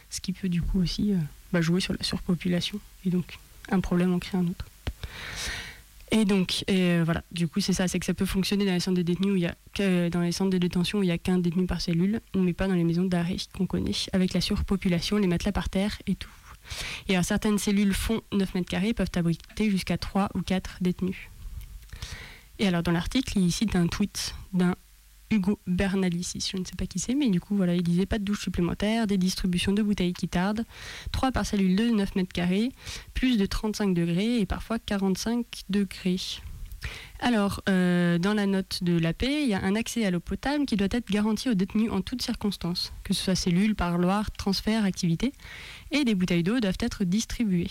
Ce qui peut du coup aussi euh, bah, jouer sur la surpopulation. Et donc un problème en crée un autre. Et donc, euh, voilà, du coup, c'est ça, c'est que ça peut fonctionner dans les centres de détenus où il y a que, dans les centres de détention où il n'y a qu'un détenu par cellule, mais pas dans les maisons d'arrêt qu'on connaît, avec la surpopulation, les matelas par terre et tout. Et alors, certaines cellules font 9 mètres carrés peuvent abriter jusqu'à 3 ou 4 détenus. Et alors, dans l'article, il cite un tweet d'un Hugo Bernalicis, je ne sais pas qui c'est, mais du coup, voilà, il disait pas de douche supplémentaire, des distributions de bouteilles qui tardent, 3 par cellule de 9 mètres carrés, plus de 35 degrés et parfois 45 degrés. Alors, euh, dans la note de la paix, il y a un accès à l'eau potable qui doit être garanti aux détenus en toutes circonstances, que ce soit cellule, parloir, transfert, activité, et des bouteilles d'eau doivent être distribuées.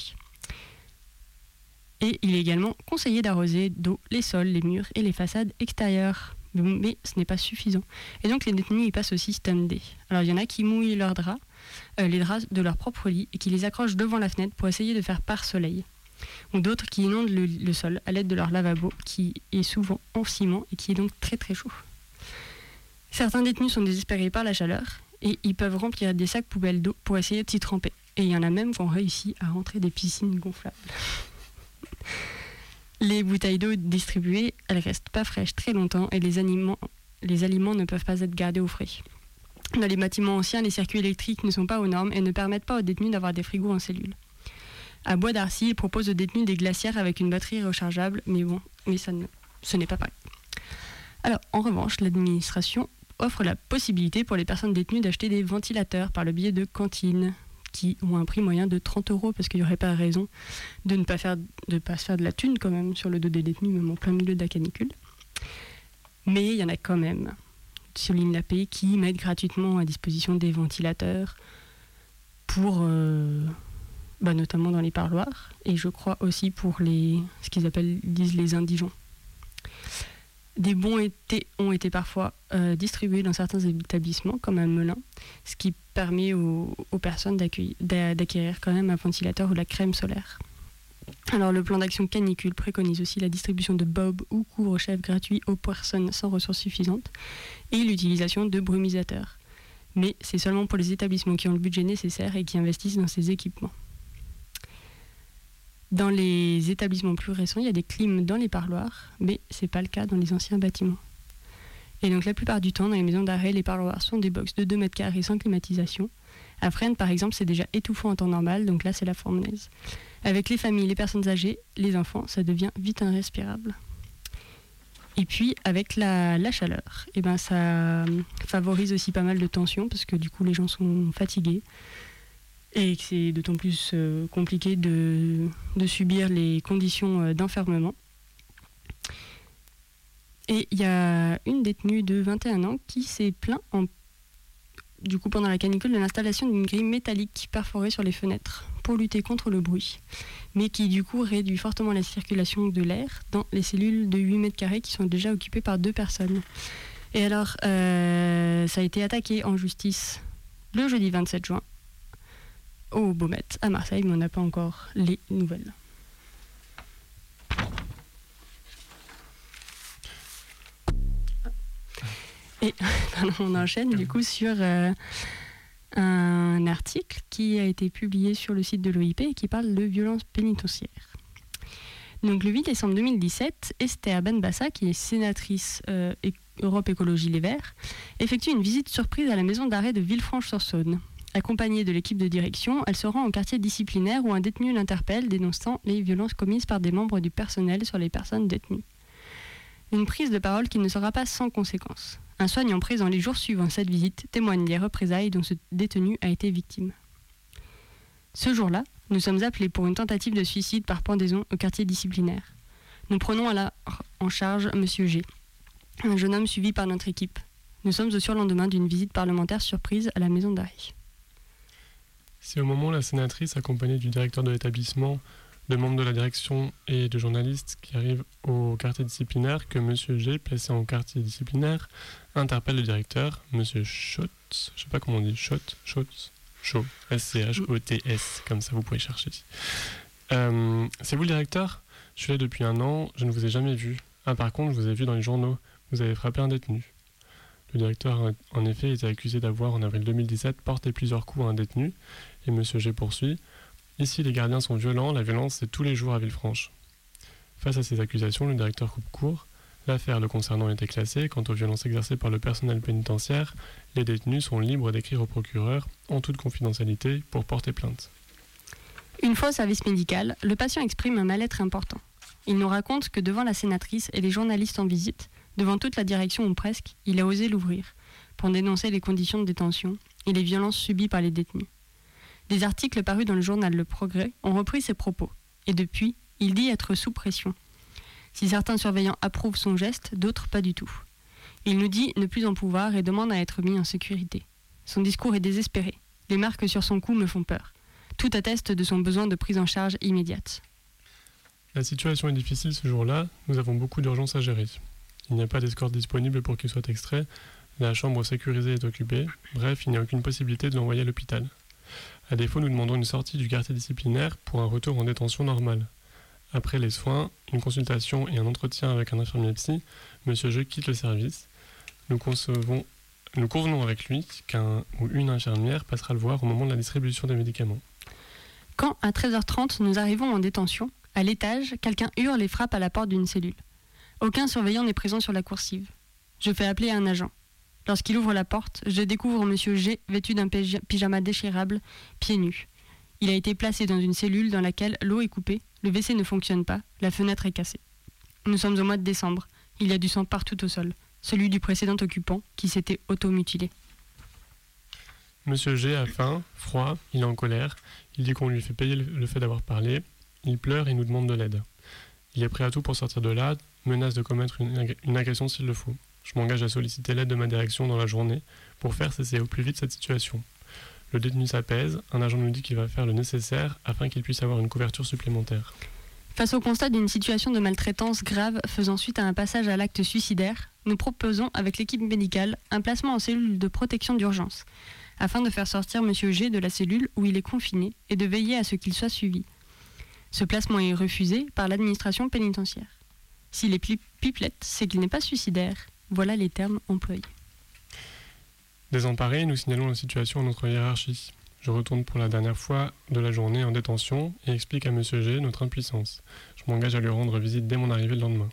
Et il est également conseillé d'arroser d'eau les sols, les murs et les façades extérieures. Mais ce n'est pas suffisant. Et donc les détenus y passent au système D. Alors il y en a qui mouillent leurs draps, euh, les draps de leur propre lit, et qui les accrochent devant la fenêtre pour essayer de faire par soleil. Ou d'autres qui inondent le, sol à l'aide de leur lavabo, qui est souvent en ciment et qui est donc très très chaud. Certains détenus sont désespérés par la chaleur et ils peuvent remplir des sacs poubelles d'eau pour essayer de s'y tremper. Et il y en a même qui ont réussi à rentrer des piscines gonflables. Les bouteilles d'eau distribuées, elles restent pas fraîches très longtemps et les aliments, les aliments ne peuvent pas être gardés au frais. Dans les bâtiments anciens, les circuits électriques ne sont pas aux normes et ne permettent pas aux détenus d'avoir des frigos en cellule. À Bois d'Arcy, ils proposent aux détenus des glacières avec une batterie rechargeable, mais bon, mais ça ne, ce n'est pas pareil. Alors, en revanche, l'administration offre la possibilité pour les personnes détenues d'acheter des ventilateurs par le biais de cantines qui ont un prix moyen de 30 euros parce qu'il n'y aurait pas raison de ne pas, faire, de pas se faire de la thune quand même sur le dos des détenus, même en plein milieu de la canicule. Mais il y en a quand même, souligne la paix, qui mettent gratuitement à disposition des ventilateurs pour, euh, bah, notamment dans les parloirs, et je crois aussi pour les, ce qu'ils appellent, disent les indigents. Des bons été, ont été parfois euh, distribués dans certains établissements, comme à Melun, ce qui permet aux, personnes d'acquérir quand même un ventilateur ou la crème solaire. Alors le plan d'action canicule préconise aussi la distribution de bob ou couvre-chef gratuits aux personnes sans ressources suffisantes et l'utilisation de brumisateurs. Mais c'est seulement pour les établissements qui ont le budget nécessaire et qui investissent dans ces équipements. Dans les établissements plus récents, il y a des clims dans les parloirs, mais ce n'est pas le cas dans les anciens bâtiments. Et donc la plupart du temps, dans les maisons d'arrêt, les parloirs sont des box de 2 mètres carrés sans climatisation. À Fresnes, par exemple, c'est déjà étouffant en temps normal, donc là, c'est la fournaise. Avec les familles, les personnes âgées, les enfants, ça devient vite irrespirable. Et puis, avec la, la chaleur, eh ben, ça favorise aussi pas mal de tensions, parce que du coup, les gens sont fatigués. Et que c'est d'autant plus euh, compliqué de, subir les conditions euh, d'enfermement. Et il y a une détenue de 21 ans qui s'est plaint en, du coup pendant la canicule de l'installation d'une grille métallique perforée sur les fenêtres pour lutter contre le bruit, mais qui du coup réduit fortement la circulation de l'air dans les cellules de 8 mètres carrés qui sont déjà occupées par deux personnes. Et alors, euh, ça a été attaqué en justice le jeudi 27 juin au Beaumet à Marseille, mais on n'a pas encore les nouvelles. Et on enchaîne du coup sur euh, un article qui a été publié sur le site de l'OIP et qui parle de violence pénitentiaire. Donc le 8 décembre 2017, Esther Benbassa, qui est sénatrice euh, Europe Écologie Les Verts, effectue une visite surprise à la maison d'arrêt de Villefranche-sur-Saône. Accompagnée de l'équipe de direction, elle se rend au quartier disciplinaire où un détenu l'interpelle dénonçant les violences commises par des membres du personnel sur les personnes détenues. Une prise de parole qui ne sera pas sans conséquence. Un soignant présent les jours suivant cette visite témoigne des représailles dont ce détenu a été victime. Ce jour-là, nous sommes appelés pour une tentative de suicide par pendaison au quartier disciplinaire. Nous prenons alors en charge Monsieur G, un jeune homme suivi par notre équipe. Nous sommes au surlendemain d'une visite parlementaire surprise à la maison d'arrêt. Si au moment la sénatrice, accompagnée du directeur de l'établissement, de membres de la direction et de journalistes qui arrivent au quartier disciplinaire, que M. G, placé en quartier disciplinaire, interpelle le directeur, M. Schotz, je sais pas comment on dit, Schotz, Schotz, Schotz, S-C-H-O-T-S, comme ça vous pouvez chercher. Euh, c'est vous le directeur? Je suis là depuis un an, je ne vous ai jamais vu. Ah par contre, je vous ai vu dans les journaux, vous avez frappé un détenu. Le directeur, en effet, était accusé d'avoir, en avril 2017, porté plusieurs coups à un détenu, et M. G poursuit. Ici, les gardiens sont violents, la violence, c'est tous les jours à Villefranche. Face à ces accusations, le directeur coupe court. L'affaire le concernant était classée. Quant aux violences exercées par le personnel pénitentiaire, les détenus sont libres d'écrire au procureur, en toute confidentialité, pour porter plainte. Une fois au service médical, le patient exprime un mal-être important. Il nous raconte que devant la sénatrice et les journalistes en visite, devant toute la direction ou presque, il a osé l'ouvrir pour dénoncer les conditions de détention et les violences subies par les détenus. Des articles parus dans le journal Le Progrès ont repris ses propos, et depuis, il dit être sous pression. Si certains surveillants approuvent son geste, d'autres pas du tout. Il nous dit ne plus en pouvoir et demande à être mis en sécurité. Son discours est désespéré. Les marques sur son cou me font peur. Tout atteste de son besoin de prise en charge immédiate. La situation est difficile ce jour-là, nous avons beaucoup d'urgences à gérer. Il n'y a pas d'escorte disponible pour qu'il soit extrait, la chambre sécurisée est occupée, bref, il n'y a aucune possibilité de l'envoyer à l'hôpital. À défaut, nous demandons une sortie du quartier disciplinaire pour un retour en détention normale. Après les soins, une consultation et un entretien avec un infirmier psy, Monsieur G quitte le service. Nous, nous convenons avec lui qu'un ou une infirmière passera le voir au moment de la distribution des médicaments. Quand, à 13h30, nous arrivons en détention, à l'étage, quelqu'un hurle et frappe à la porte d'une cellule. Aucun surveillant n'est présent sur la coursive. Je fais appeler un agent. Lorsqu'il ouvre la porte, je découvre Monsieur G vêtu d'un pyjama déchirable, pieds nus. Il a été placé dans une cellule dans laquelle l'eau est coupée, le WC ne fonctionne pas, la fenêtre est cassée. Nous sommes au mois de décembre. Il y a du sang partout au sol, celui du précédent occupant qui s'était automutilé. Monsieur G a faim, froid, il est en colère, il dit qu'on lui fait payer le fait d'avoir parlé, il pleure et nous demande de l'aide. Il est prêt à tout pour sortir de là, menace de commettre une, agression s'il le faut. Je m'engage à solliciter l'aide de ma direction dans la journée pour faire cesser au plus vite cette situation. Le détenu s'apaise, un agent nous dit qu'il va faire le nécessaire afin qu'il puisse avoir une couverture supplémentaire. Face au constat d'une situation de maltraitance grave faisant suite à un passage à l'acte suicidaire, nous proposons avec l'équipe médicale un placement en cellule de protection d'urgence afin de faire sortir M. G de la cellule où il est confiné et de veiller à ce qu'il soit suivi. Ce placement est refusé par l'administration pénitentiaire. S'il est pipelette, c'est qu'il n'est pas suicidaire. Voilà les termes employés. Désemparés, nous signalons la situation à notre hiérarchie. Je retourne pour la dernière fois de la journée en détention et explique à M. G notre impuissance. Je m'engage à lui rendre visite dès mon arrivée le lendemain.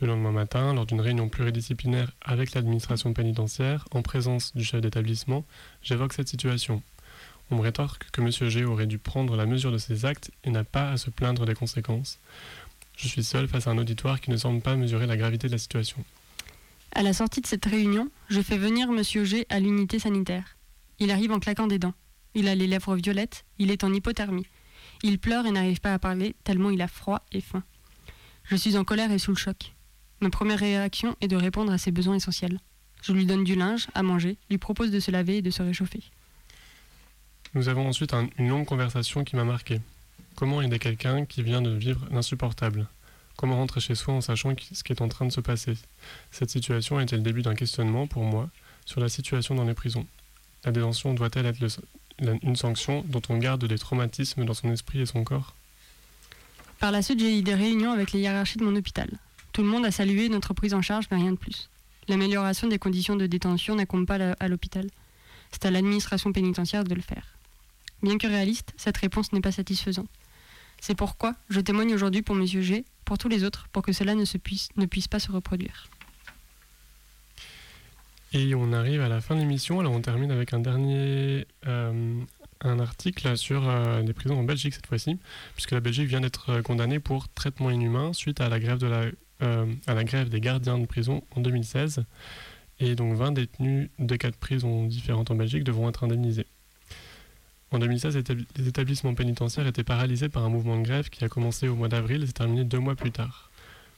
Le lendemain matin, lors d'une réunion pluridisciplinaire avec l'administration pénitentiaire, en présence du chef d'établissement, j'évoque cette situation. On me rétorque que M. G aurait dû prendre la mesure de ses actes et n'a pas à se plaindre des conséquences. Je suis seul face à un auditoire qui ne semble pas mesurer la gravité de la situation. À la sortie de cette réunion, je fais venir M. G à l'unité sanitaire. Il arrive en claquant des dents. Il a les lèvres violettes, il est en hypothermie. Il pleure et n'arrive pas à parler tellement il a froid et faim. Je suis en colère et sous le choc. Ma première réaction est de répondre à ses besoins essentiels. Je lui donne du linge, à manger, lui propose de se laver et de se réchauffer. Nous avons ensuite une longue conversation qui m'a marqué. Comment aider quelqu'un qui vient de vivre l'insupportable? Comment rentrer chez soi en sachant ce qui est en train de se passer? Cette situation était le début d'un questionnement pour moi sur la situation dans les prisons. La détention doit-elle être une sanction dont on garde des traumatismes dans son esprit et son corps? Par la suite, j'ai eu des réunions avec les hiérarchies de mon hôpital. Tout le monde a salué notre prise en charge, mais rien de plus. L'amélioration des conditions de détention n'incombe pas à l'hôpital. C'est à l'administration pénitentiaire de le faire. Bien que réaliste, cette réponse n'est pas satisfaisante. C'est pourquoi je témoigne aujourd'hui pour M. G, pour tous les autres, pour que cela ne, se puisse, pas se reproduire. Et on arrive à la fin de l'émission. Alors on termine avec un dernier euh, un article sur euh, les prisons en Belgique cette fois-ci, puisque la Belgique vient d'être euh, condamnée pour traitement inhumain suite à la grève de la euh, à la grève des gardiens de prison en 2016. Et donc 20 détenus de quatre prisons différentes en Belgique devront être indemnisés. En 2016, les établissements pénitentiaires étaient paralysés par un mouvement de grève qui a commencé au mois d'avril et s'est terminé deux mois plus tard.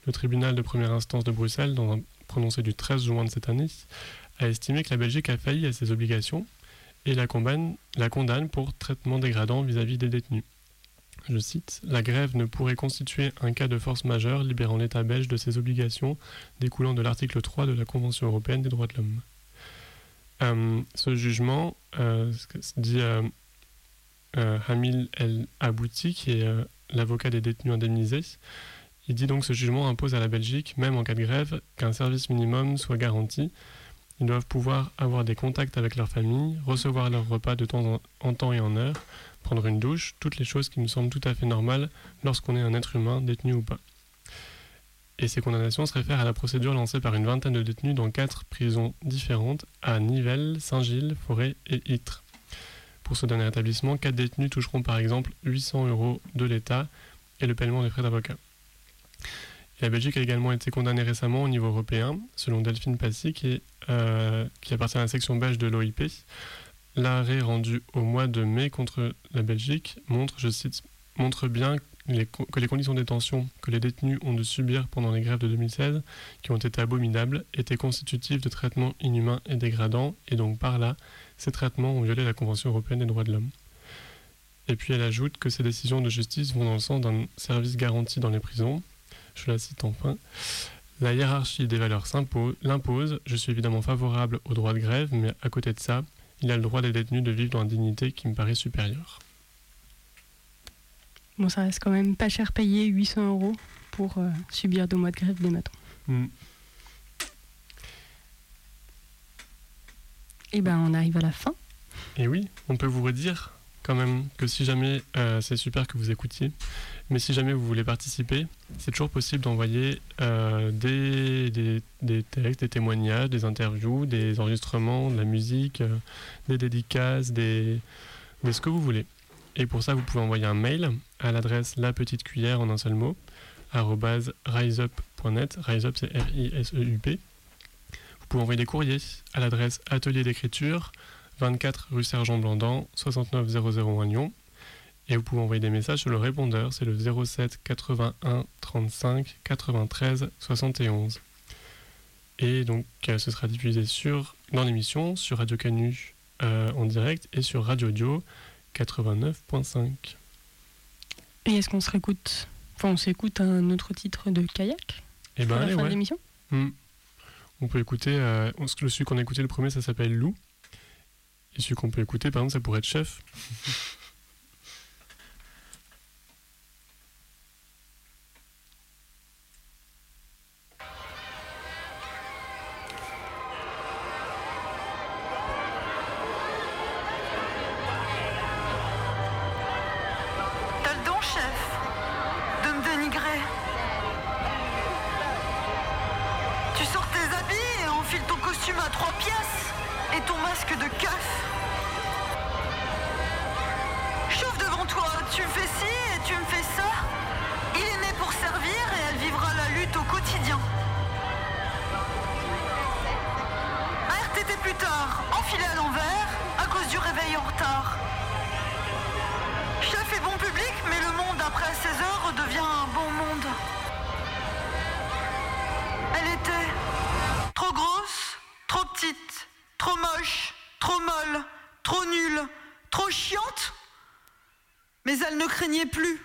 Le tribunal de première instance de Bruxelles, dans un prononcé du 13 juin de cette année, a estimé que la Belgique a failli à ses obligations et la condamne, pour traitement dégradant vis-à-vis des détenus. Je cite, La grève ne pourrait constituer un cas de force majeure libérant l'État belge de ses obligations découlant de l'article 3 de la Convention européenne des droits de l'homme. Euh, ce jugement, euh, dit euh, Hamil El Abouti, qui est euh, l'avocat des détenus indemnisés, il dit donc ce jugement impose à la Belgique, même en cas de grève, qu'un service minimum soit garanti. Ils doivent pouvoir avoir des contacts avec leur famille, recevoir leur repas de temps en temps et en heure, prendre une douche, toutes les choses qui me semblent tout à fait normales lorsqu'on est un être humain, détenu ou pas. Et ces condamnations se réfèrent à la procédure lancée par une vingtaine de détenus dans quatre prisons différentes à Nivelles, Saint-Gilles, Forêt et Ytre. Pour ce dernier établissement, quatre détenus toucheront par exemple 800 euros de l'État et le paiement des frais d'avocat. La Belgique a également été condamnée récemment au niveau européen, selon Delphine Passy, qui, euh, appartient à la section belge de l'OIP. L'arrêt rendu au mois de mai contre la Belgique montre, je cite, montre bien que les conditions de détention que les détenus ont de subir pendant les grèves de 2016, qui ont été abominables, étaient constitutives de traitements inhumains et dégradants, et donc par là, ces traitements ont violé la Convention européenne des droits de l'homme. Et puis elle ajoute que ces décisions de justice vont dans le sens d'un service garanti dans les prisons. Je la cite enfin. La hiérarchie des valeurs l'impose. Je suis évidemment favorable au droit de grève, mais à côté de ça, il a le droit des détenus de vivre dans une dignité qui me paraît supérieure. Bon, ça reste quand même pas cher payé, 800 euros pour euh, subir deux mois de grève des matons. Mm. Et ben, on arrive à la fin. Et oui, on peut vous redire quand même que si jamais euh, c'est super que vous écoutiez, mais si jamais vous voulez participer, c'est toujours possible d'envoyer euh, des, des, des, textes, des témoignages, des interviews, des enregistrements, de la musique, euh, des dédicaces, des, des, ce que vous voulez. Et pour ça, vous pouvez envoyer un mail à l'adresse la petite cuillère en un seul mot, riseup.net. Riseup, c'est R-I-S-E-U-P. Vous pouvez envoyer des courriers à l'adresse atelier d'écriture, 24 rue Sergent Blandan, 69001 Lyon. Et vous pouvez envoyer des messages sur le répondeur, c'est le 07 81 35 93 71. Et donc, euh, ce sera diffusé sur, dans l'émission, sur Radio Canu euh, en direct et sur Radio Audio 89.5. Et est-ce qu'on se réécoute? Enfin, on s'écoute un autre titre de kayak? Et ben, à la allez, fin de ouais. l'émission? Hmm. On peut écouter, euh, celui qu'on a écouté le premier, ça s'appelle Lou. Et celui qu'on peut écouter, par exemple, ça pourrait être Chef. plus.